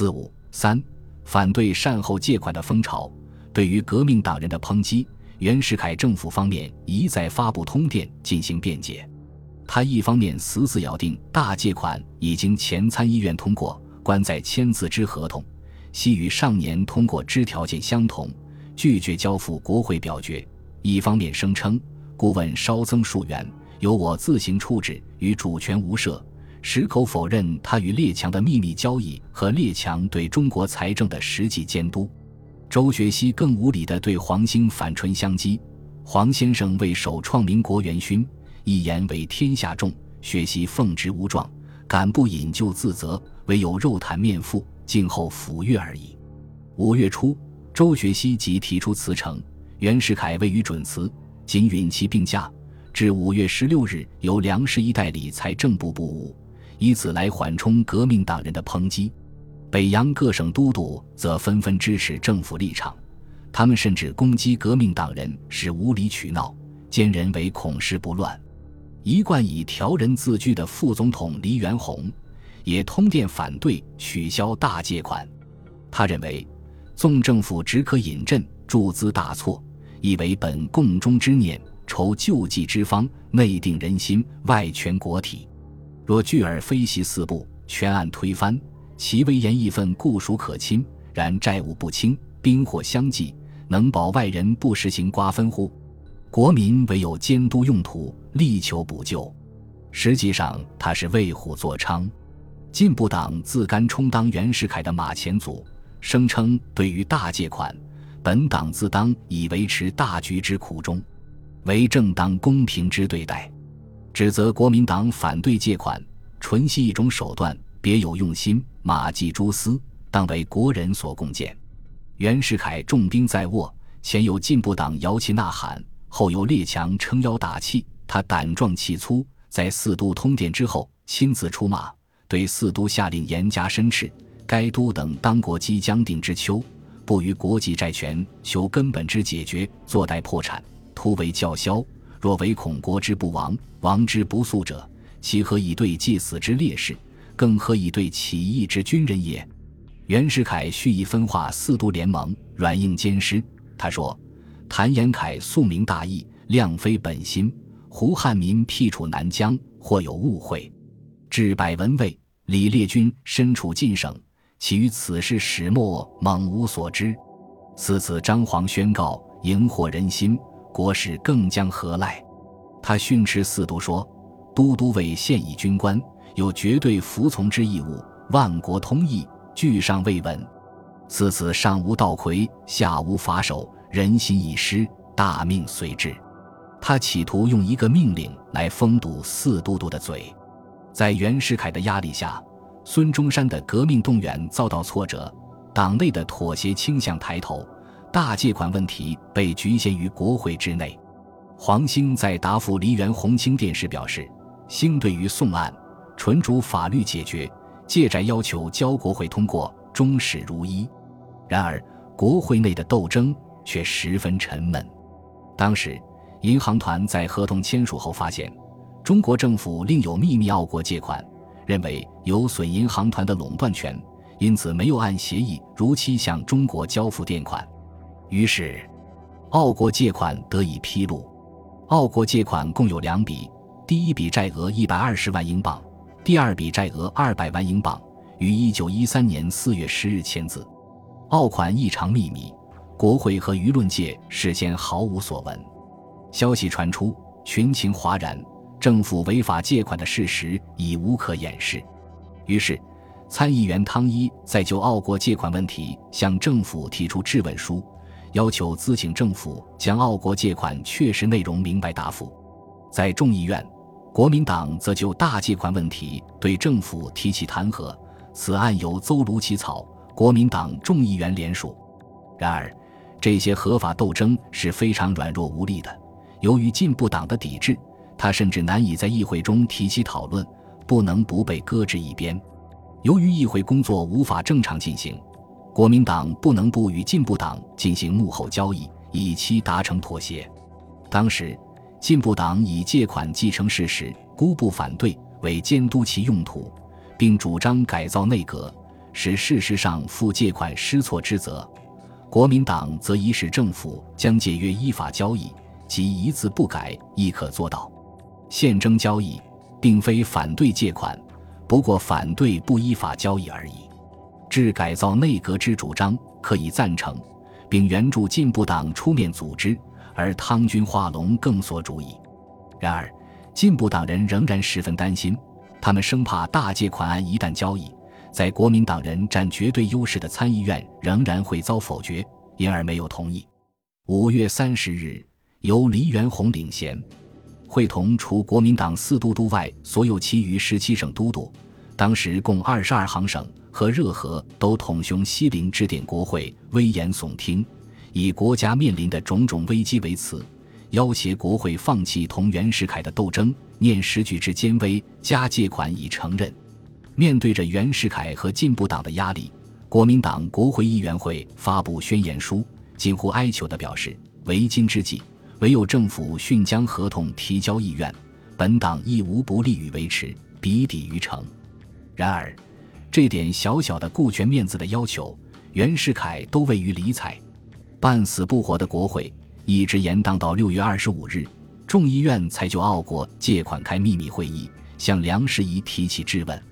四五三，反对善后借款的风潮。对于革命党人的抨击，袁世凯政府方面一再发布通电进行辩解。他一方面死死咬定大借款已经前参议院通过，关在签字之合同，系与上年通过之条件相同，拒绝交付国会表决；一方面声称顾问稍增数元，由我自行处置，与主权无涉。矢口否认他与列强的秘密交易和列强对中国财政的实际监督。周学熙更无理地对黄兴反唇相讥：“黄先生为首创民国元勋，一言为天下重；学熙奉职无状，敢不引咎自责，唯有肉袒面腹，静候抚阅而已。”五月初，周学熙即提出辞呈，袁世凯未予准辞，仅允其病假，至五月十六日由梁士一代理财政部部务。以此来缓冲革命党人的抨击，北洋各省都督则纷纷支持政府立场，他们甚至攻击革命党人是无理取闹，奸人为恐事不乱。一贯以调人自居的副总统黎元洪也通电反对取消大借款，他认为，纵政府只可引阵注资大错，亦为本共中之念，筹救济之方，内定人心，外全国体。若拒而非袭四部，全案推翻，其威严义愤固属可亲。然债务不清，兵祸相继，能保外人不实行瓜分乎？国民唯有监督用途，力求补救。实际上，他是为虎作伥。进步党自甘充当袁世凯的马前卒，声称对于大借款，本党自当以维持大局之苦衷，为正当公平之对待。指责国民党反对借款，纯系一种手段，别有用心，马迹蛛丝，当为国人所共建。袁世凯重兵在握，前有进步党摇旗呐喊，后有列强撑腰打气，他胆壮气粗，在四都通电之后亲自出马，对四都下令严加申斥。该都等当国即将定之秋，不于国际债权求根本之解决，坐待破产，突围叫嚣。若唯恐国之不亡，亡之不速者，其何以对既死之烈士，更何以对起义之军人也？袁世凯蓄意分化四都联盟，软硬兼施。他说：“谭延闿素明大义，量非本心。胡汉民辟处南疆，或有误会。至百文卫、李烈钧身处晋省，其于此事始末猛无所知。此次张皇宣告，荧惑人心。”国事更将何赖？他训斥四都说：“都督为现役军官，有绝对服从之义务。万国通义，俱上未稳。此此上无道魁，下无法手，人心已失，大命随之。”他企图用一个命令来封堵四都督的嘴。在袁世凯的压力下，孙中山的革命动员遭到挫折，党内的妥协倾向抬头。大借款问题被局限于国会之内。黄兴在答复黎元洪清电时表示：“兴对于宋案，纯主法律解决，借债要求交国会通过，终始如一。然而国会内的斗争却十分沉闷。当时银行团在合同签署后发现，中国政府另有秘密澳国借款，认为有损银行团的垄断权，因此没有按协议如期向中国交付垫款。”于是，澳国借款得以披露。澳国借款共有两笔，第一笔债额一百二十万英镑，第二笔债额二百万英镑，于一九一三年四月十日签字。澳款异常秘密，国会和舆论界事先毫无所闻。消息传出，群情哗然，政府违法借款的事实已无可掩饰。于是，参议员汤一在就澳国借款问题向政府提出质问书。要求咨请政府将澳国借款确实内容明白答复。在众议院，国民党则就大借款问题对政府提起弹劾，此案由邹卢起草，国民党众议员联署。然而，这些合法斗争是非常软弱无力的。由于进步党的抵制，他甚至难以在议会中提起讨论，不能不被搁置一边。由于议会工作无法正常进行。国民党不能不与进步党进行幕后交易，以期达成妥协。当时，进步党以借款继承事实，孤不反对，为监督其用途，并主张改造内阁，使事实上负借款失措之责；国民党则以使政府将借约依法交易，即一字不改亦可做到。宪征交易，并非反对借款，不过反对不依法交易而已。至改造内阁之主张，可以赞成，并援助进步党出面组织，而汤君、化龙更所主矣。然而，进步党人仍然十分担心，他们生怕大借款案一旦交易，在国民党人占绝对优势的参议院仍然会遭否决，因而没有同意。五月三十日，由黎元洪领衔。会同除国民党四都督外，所有其余十七省都督，当时共二十二行省和热河都统雄西陵致电国会，危言耸听，以国家面临的种种危机为辞，要挟国会放弃同袁世凯的斗争，念时局之艰危，加借款以承认。面对着袁世凯和进步党的压力，国民党国会议员会发布宣言书，近乎哀求地表示：为今之计。唯有政府迅将合同提交议院，本党亦无不利于维持，笔抵于成。然而，这点小小的顾全面子的要求，袁世凯都未予理睬。半死不活的国会一直延宕到六月二十五日，众议院才就澳国借款开秘密会议，向梁士仪提起质问。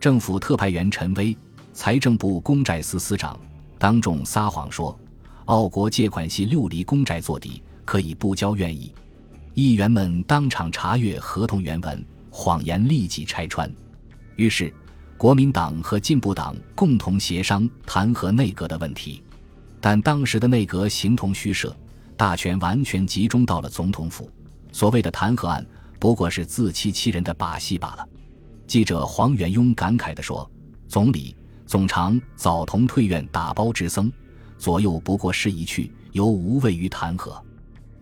政府特派员陈威，财政部公债司司长，当众撒谎说，澳国借款系六厘公债做底。可以不交愿意，议员们当场查阅合同原文，谎言立即拆穿。于是，国民党和进步党共同协商弹劾内阁的问题。但当时的内阁形同虚设，大权完全集中到了总统府。所谓的弹劾案，不过是自欺欺人的把戏罢了。记者黄元庸感慨地说：“总理、总长早同退院打包之僧，左右不过是一去，犹无谓于弹劾。”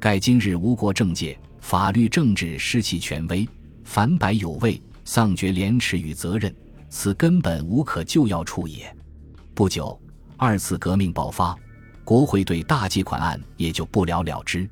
盖今日吴国政界法律政治失其权威，反百有位，丧绝廉耻与责任，此根本无可救药处也。不久，二次革命爆发，国会对大借款案也就不了了之。